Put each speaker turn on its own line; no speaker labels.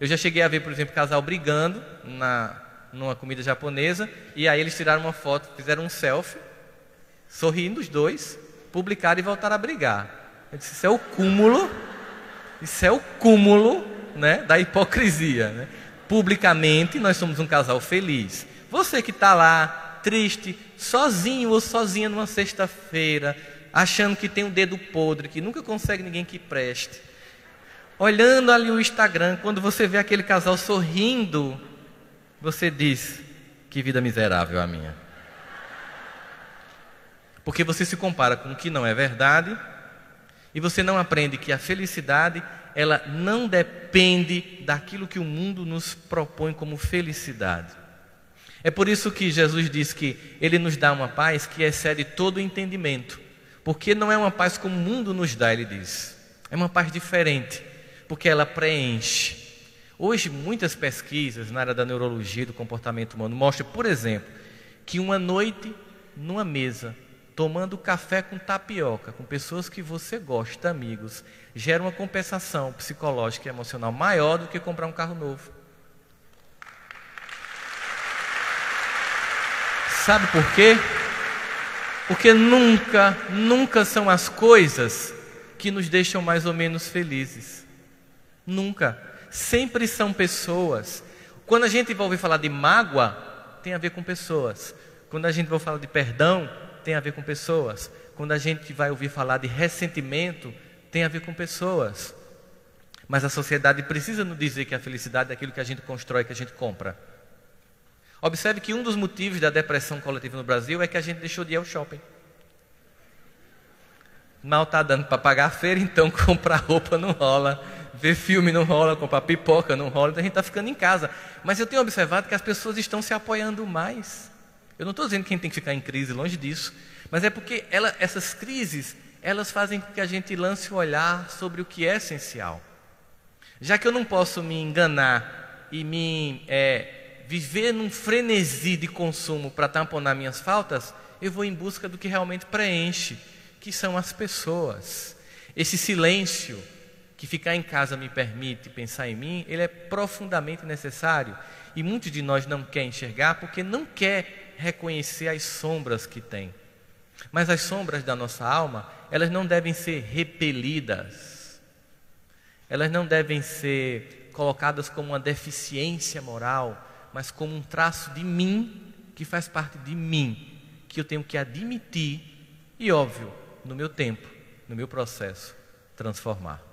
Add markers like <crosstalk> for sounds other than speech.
Eu já cheguei a ver, por exemplo, casal brigando na, numa comida japonesa, e aí eles tiraram uma foto, fizeram um selfie, sorrindo os dois, publicaram e voltaram a brigar. Eu disse, isso é o cúmulo, isso é o cúmulo né, da hipocrisia. Né? Publicamente, nós somos um casal feliz. Você que está lá, triste, sozinho ou sozinha numa sexta-feira, achando que tem um dedo podre, que nunca consegue ninguém que preste. Olhando ali o Instagram, quando você vê aquele casal sorrindo, você diz: Que vida miserável a minha. Porque você se compara com o que não é verdade e você não aprende que a felicidade ela não depende daquilo que o mundo nos propõe como felicidade. É por isso que Jesus diz que ele nos dá uma paz que excede todo entendimento. Porque não é uma paz como o mundo nos dá, ele diz. É uma paz diferente, porque ela preenche. Hoje, muitas pesquisas na área da neurologia do comportamento humano mostram, por exemplo, que uma noite numa mesa, tomando café com tapioca, com pessoas que você gosta, amigos, gera uma compensação psicológica e emocional maior do que comprar um carro novo. Sabe por quê? Porque nunca, nunca são as coisas que nos deixam mais ou menos felizes. Nunca. Sempre são pessoas. Quando a gente vai ouvir falar de mágoa, tem a ver com pessoas. Quando a gente vai falar de perdão, tem a ver com pessoas. Quando a gente vai ouvir falar de ressentimento, tem a ver com pessoas. Mas a sociedade precisa nos dizer que a felicidade é aquilo que a gente constrói, que a gente compra. Observe que um dos motivos da depressão coletiva no Brasil é que a gente deixou de ir ao shopping. Mal está dando para pagar a feira, então <laughs> comprar roupa não rola, ver filme não rola, comprar pipoca não rola, então a gente está ficando em casa. Mas eu tenho observado que as pessoas estão se apoiando mais. Eu não estou dizendo que a gente tem que ficar em crise, longe disso, mas é porque ela, essas crises, elas fazem com que a gente lance o olhar sobre o que é essencial. Já que eu não posso me enganar e me é, viver num frenesi de consumo para tamponar minhas faltas, eu vou em busca do que realmente preenche, que são as pessoas. Esse silêncio que ficar em casa me permite pensar em mim, ele é profundamente necessário. E muitos de nós não quer enxergar porque não quer reconhecer as sombras que tem. Mas as sombras da nossa alma, elas não devem ser repelidas. Elas não devem ser colocadas como uma deficiência moral, mas como um traço de mim, que faz parte de mim, que eu tenho que admitir e, óbvio, no meu tempo, no meu processo, transformar.